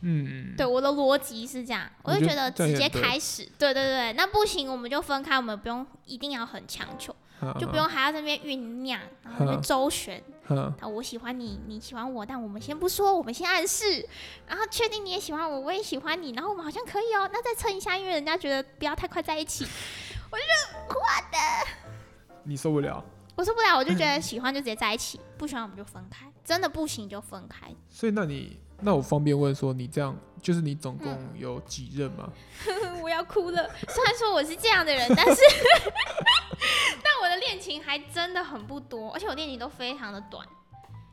嗯，对，我的逻辑是这样，我就觉得直接开始，对对对，那不行我们就分开，我们不用一定要很强求。就不用还要在那边酝酿，然后在那边周旋。啊，我喜欢你，你喜欢我，但我们先不说，我们先暗示，然后确定你也喜欢我，我也喜欢你，然后我们好像可以哦，那再撑一下，因为人家觉得不要太快在一起。我就觉得，我的，你受不了。我受不了，我就觉得喜欢就直接在一起，不喜欢我们就分开，真的不行就分开。所以那你那我方便问说，你这样就是你总共有几任吗？嗯、我要哭了。虽然说我是这样的人，但是 的恋情还真的很不多，而且我恋情都非常的短，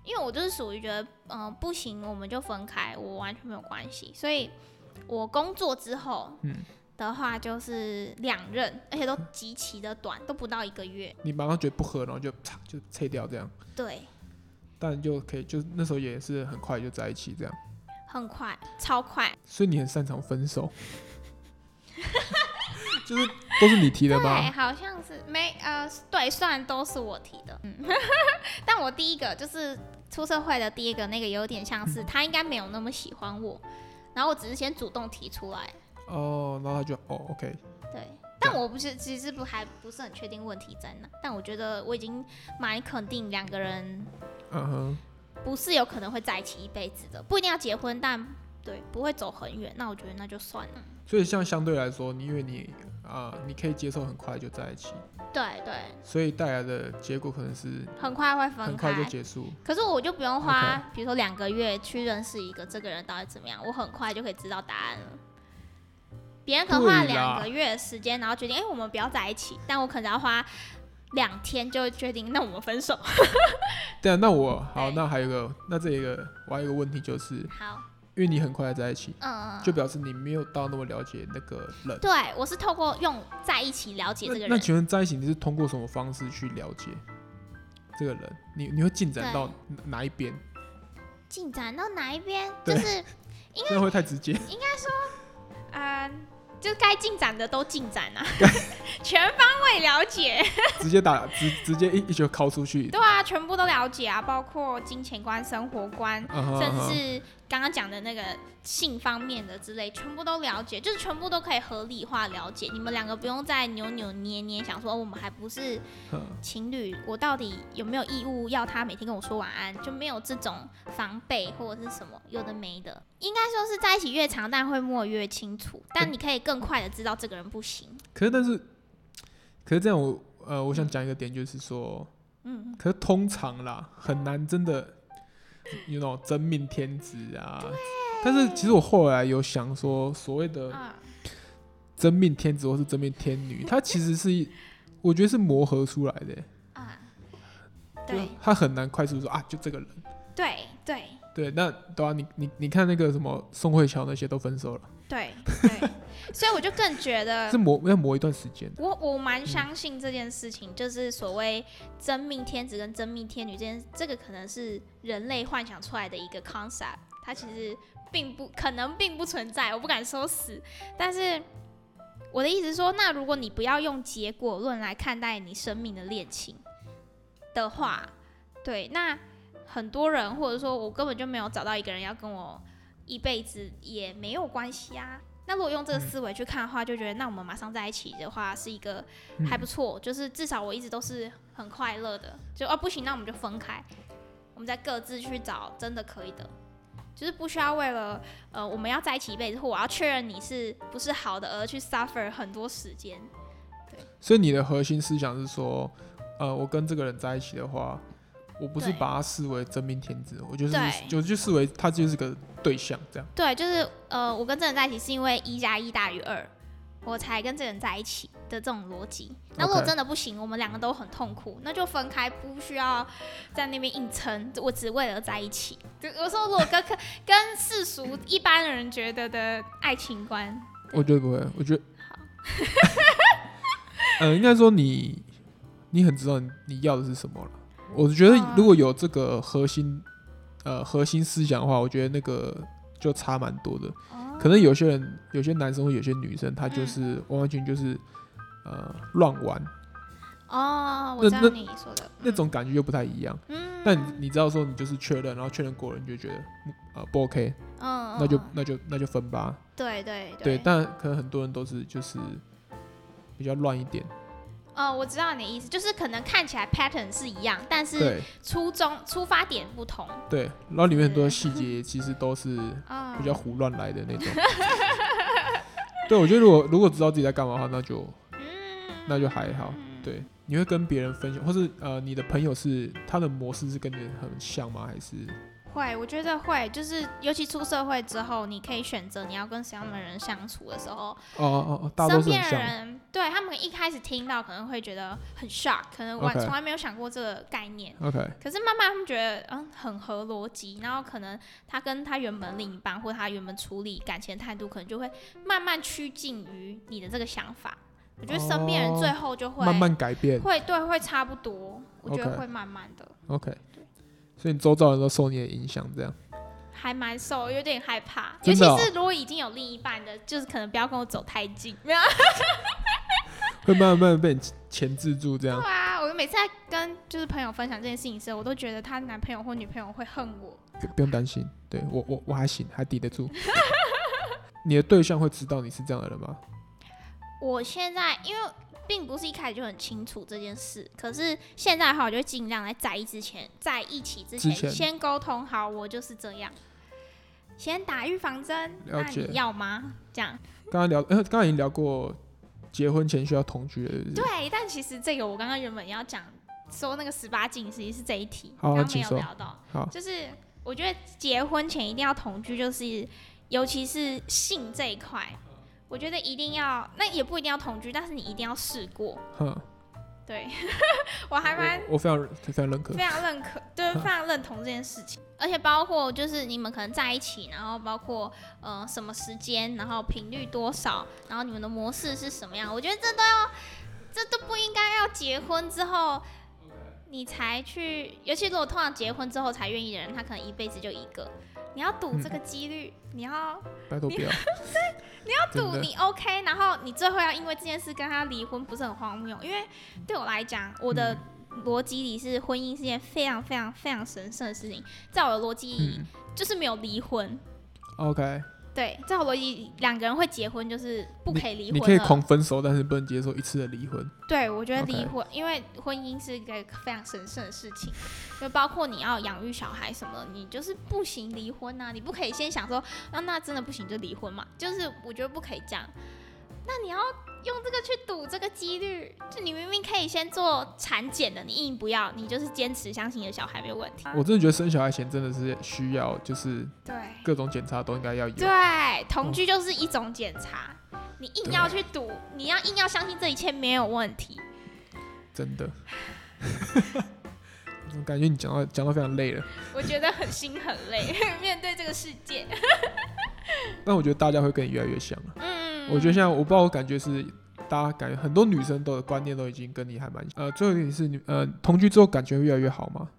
因为我就是属于觉得嗯、呃、不行我们就分开，我完全没有关系。所以我工作之后嗯。的话就是两任，而且都极其的短，都不到一个月。你马上觉得不合，然后就啪就拆掉这样。对。但就可以，就那时候也是很快就在一起这样。很快，超快。所以你很擅长分手。就是都是你提的吧？对，好像是没呃，对，算都是我提的。嗯。但我第一个就是出社会的第一个那个，有点像是他应该没有那么喜欢我，然后我只是先主动提出来。哦，然后他就哦，OK。对，但我不是，其实不还不是很确定问题在哪，但我觉得我已经蛮肯定两个人，嗯哼，不是有可能会在一起一辈子的，不一定要结婚，但对，不会走很远，那我觉得那就算了。所以像相对来说，你因为你啊、呃，你可以接受很快就在一起，对对，所以带来的结果可能是很快会分开，很快就结束。可是我就不用花，比如说两个月去认识一个这个人到底怎么样，我很快就可以知道答案了。别人可能花两个月的时间，然后决定，哎、欸，我们不要在一起。但我可能要花两天就决定，那我们分手。对啊，那我好，那还有一个，那这一个我还有一个问题就是，好，因为你很快在一起，嗯，就表示你没有到那么了解那个人。对，我是透过用在一起了解这个人。那请问在一起你是通过什么方式去了解这个人？你你会进展到哪一边？进展到哪一边？就是应该会太直接。应该说，嗯、呃。就该进展的都进展啊，全方位了解，直接打直直接一一球敲出去。对啊，全部都了解啊，包括金钱观、生活观，uh 甚至是刚刚讲的那个性方面的之类，全部都了解，就是全部都可以合理化了解。你们两个不用再扭扭捏捏，想说我们还不是 情侣，我到底有没有义务要他每天跟我说晚安？就没有这种防备或者是什么有的没的。应该说是在一起越长，但会摸越清楚。但你可以更快的知道这个人不行。可是，但是，可是这样我呃，我想讲一个点，就是说，嗯，可是通常啦，很难真的有那种真命天子啊。但是其实我后来有想说，所谓的真命天子或是真命天女，它其实是我觉得是磨合出来的啊。对，他很难快速说啊，就这个人。对对。对，那对啊，你你你看那个什么宋慧乔那些都分手了。对对，所以我就更觉得 是磨要磨一段时间。我我蛮相信这件事情，嗯，就是所谓真命天子跟真命天女这件，这个可能是人类幻想出来的一个 concept，它其实并不可能并不存在，我不敢说死。但是我的意思是说，那如果你不要用结果论来看待你生命的恋情的话，对，那。很多人，或者说我根本就没有找到一个人要跟我一辈子，也没有关系啊。那如果用这个思维去看的话，就觉得那我们马上在一起的话是一个还不错，就是至少我一直都是很快乐的。就哦不行，那我们就分开，我们再各自去找真的可以的，就是不需要为了呃我们要在一起一辈子，或我要确认你是不是好的而去 suffer 很多时间。对，所以你的核心思想是说，呃，我跟这个人在一起的话。我不是把他视为真命天子，我就是就就视为他就是个对象这样。对，就是呃，我跟这人在一起是因为一加一大于二，我才跟这人在一起的这种逻辑。那如果真的不行，我们两个都很痛苦，那就分开，不需要在那边硬撑。我只为了在一起。就有时候如果跟跟世俗一般人觉得的爱情观，我觉得不会，我觉得好。呃，应该说你你很知道你要的是什么了。我觉得如果有这个核心，呃，核心思想的话，我觉得那个就差蛮多的。可能有些人，有些男生或有些女生，他就是完完全就是呃乱玩。哦，我知道你说的那种感觉又不太一样。嗯。但你你知道说你就是确认，然后确认过了，你就觉得呃不 OK。嗯。那就那就那就分吧。对对对。对，但可能很多人都是就是比较乱一点。哦，我知道你的意思，就是可能看起来 pattern 是一样，但是初衷出发点不同。对，然后里面很多细节 其实都是比较胡乱来的那种。对，我觉得如果如果知道自己在干嘛的话，那就那就还好。对，你会跟别人分享，或是呃，你的朋友是他的模式是跟你很像吗？还是？会，我觉得会，就是尤其出社会之后，你可以选择你要跟什么样的人相处的时候，哦哦哦，身边的人对他们一开始听到可能会觉得很 shock，可能我从来没有想过这个概念。OK，可是慢慢他们觉得嗯很合逻辑，然后可能他跟他原本另一半或他原本处理感情的态度，可能就会慢慢趋近于你的这个想法。我觉得身边人最后就会、哦、慢慢改变，会对会差不多，我觉得会慢慢的。OK。所以你周遭人都受你的影响，这样还蛮受，有点害怕。哦、尤其是如果已经有另一半的，就是可能不要跟我走太近，没有，会慢慢慢慢被你钳制住，这样。对啊，我每次在跟就是朋友分享这件事情的时候，我都觉得她男朋友或女朋友会恨我。不，不用担心，对我我我还行，还抵得住。你的对象会知道你是这样的人吗？我现在因为。并不是一开始就很清楚这件事，可是现在的话，我就尽量在在一之前，在一起之前，先沟通好，我就是这样，先打预防针。那你要吗？这样。刚刚聊，呃，刚刚已经聊过，结婚前需要同居的。对，但其实这个我刚刚原本要讲说那个十八禁，实际是这一题，刚刚没有聊到。好，就是我觉得结婚前一定要同居，就是尤其是性这一块。我觉得一定要，那也不一定要同居，但是你一定要试过。哼，对，我还蛮，我非常非常认可，非常认可，对，非常认同这件事情。而且包括就是你们可能在一起，然后包括呃什么时间，然后频率多少，然后你们的模式是什么样，我觉得这都要，这都不应该要结婚之后你才去，尤其如果通常结婚之后才愿意的人，他可能一辈子就一个。你要赌这个几率，嗯、你要拜托不要，你要 赌你 OK，然后你最后要因为这件事跟他离婚，不是很荒谬？因为对我来讲，我的逻辑里是婚姻是件非常非常非常神圣的事情，在我的逻辑里就是没有离婚。OK。对，在我逻辑，两个人会结婚就是不可以离婚。你可以狂分手，但是不能接受一次的离婚。对，我觉得离婚.因为婚姻是一个非常神圣的事情，就包括你要养育小孩什么，你就是不行离婚呐、啊，你不可以先想说，啊，那真的不行就离婚嘛，就是我觉得不可以这样。那你要用这个去赌这个几率，就你明明可以先做产检的，你硬不要，你就是坚持相信你的小孩没有问题。我真的觉得生小孩前真的是需要，就是对各种检查都应该要有。对，同居就是一种检查，哦、你硬要去赌，你要硬要相信这一切没有问题。真的，我感觉你讲到讲到非常累了。我觉得很心很累，面对这个世界。但我觉得大家会跟你越来越像了。嗯。我觉得现在我不知道，我感觉是大家感觉很多女生都的观念都已经跟你还蛮呃，最后一点是你呃同居之后感觉会越来越好吗？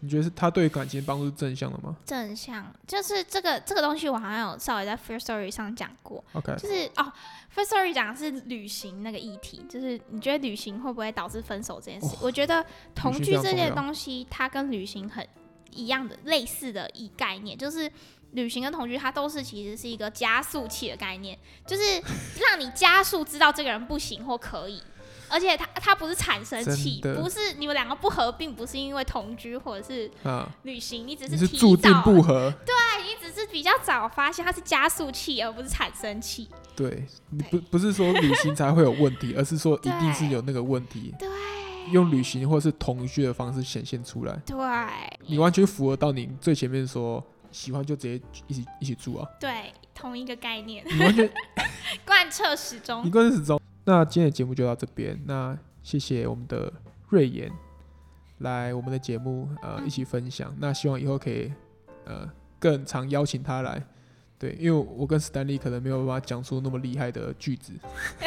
你觉得是他对感情帮助是正向的吗？正向就是这个这个东西我好像有稍微在 Firstory 上讲过，OK，就是哦 Firstory 讲的是旅行那个议题，就是你觉得旅行会不会导致分手这件事？哦、我觉得同居这件东西它跟旅行很一样的类似的一概念，就是。旅行跟同居，它都是其实是一个加速器的概念，就是 让你加速知道这个人不行或可以，而且它它不是产生器，不是你们两个不合，并不是因为同居或者是旅行，啊、你只是提早，注定不合，对，你只是比较早发现它是加速器，而不是产生器。对，你不不是说旅行才会有问题，而是说 一定是有那个问题，对，用旅行或是同居的方式显现出来，对，你完全符合到你最前面说。喜欢就直接一起一起住啊！对，同一个概念，你完全 贯彻始终。你贯彻始终。那今天的节目就到这边。那谢谢我们的瑞妍来我们的节目，呃，嗯、一起分享。那希望以后可以呃更常邀请他来。对，因为我跟 Stanley 可能没有办法讲出那么厉害的句子。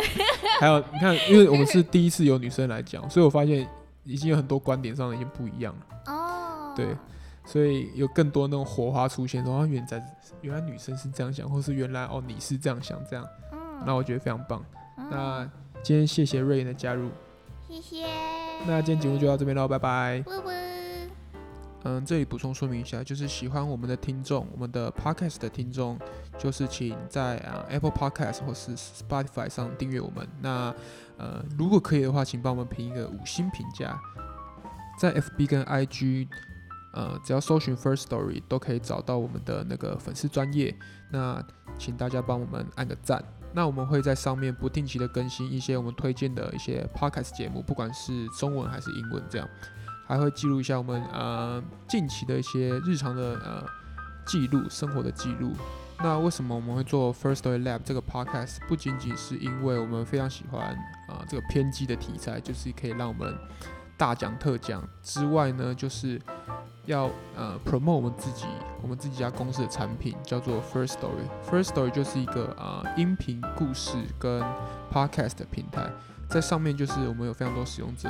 还有，你看，因为我们是第一次有女生来讲，所以我发现已经有很多观点上已经不一样了。哦。对。所以有更多那种火花出现，然后原来原来女生是这样想，或是原来哦你是这样想这样，那、嗯、我觉得非常棒。嗯、那今天谢谢瑞妍的加入，谢谢。那今天节目就到这边喽，拜拜。嗯，这里补充说明一下，就是喜欢我们的听众，我们的 Podcast 的听众，就是请在啊 Apple Podcast 或是 Spotify 上订阅我们。那呃，如果可以的话，请帮我们评一个五星评价。在 FB 跟 IG，呃，只要搜寻 First Story 都可以找到我们的那个粉丝专业。那请大家帮我们按个赞。那我们会在上面不定期的更新一些我们推荐的一些 Podcast 节目，不管是中文还是英文，这样。还会记录一下我们呃近期的一些日常的呃记录，生活的记录。那为什么我们会做 First Story Lab 这个 podcast？不仅仅是因为我们非常喜欢啊、呃、这个偏激的题材，就是可以让我们大讲特讲之外呢，就是要呃 promote 我们自己我们自己家公司的产品，叫做 First Story。First Story 就是一个啊、音频故事跟 podcast 的平台。在上面就是我们有非常多使用者，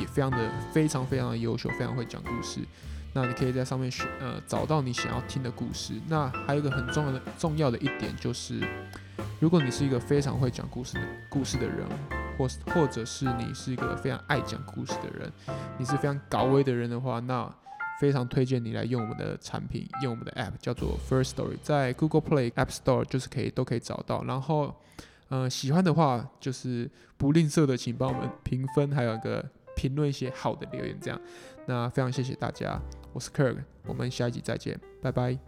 也非常的非常非常的优秀，非常会讲故事。那你可以在上面选呃找到你想要听的故事。那还有一个很重要的重要的一点就是，如果你是一个非常会讲故事的故事的人，或或者是你是一个非常爱讲故事的人，你是非常高危的人的话，那非常推荐你来用我们的产品，用我们的 App 叫做 First Story，在 Google Play App Store 就是可以都可以找到。然后。呃，喜欢的话就是不吝啬的，请帮我们评分，还有一个评论一些好的留言，这样。那非常谢谢大家，我是 Kirk，我们下一集再见，拜拜。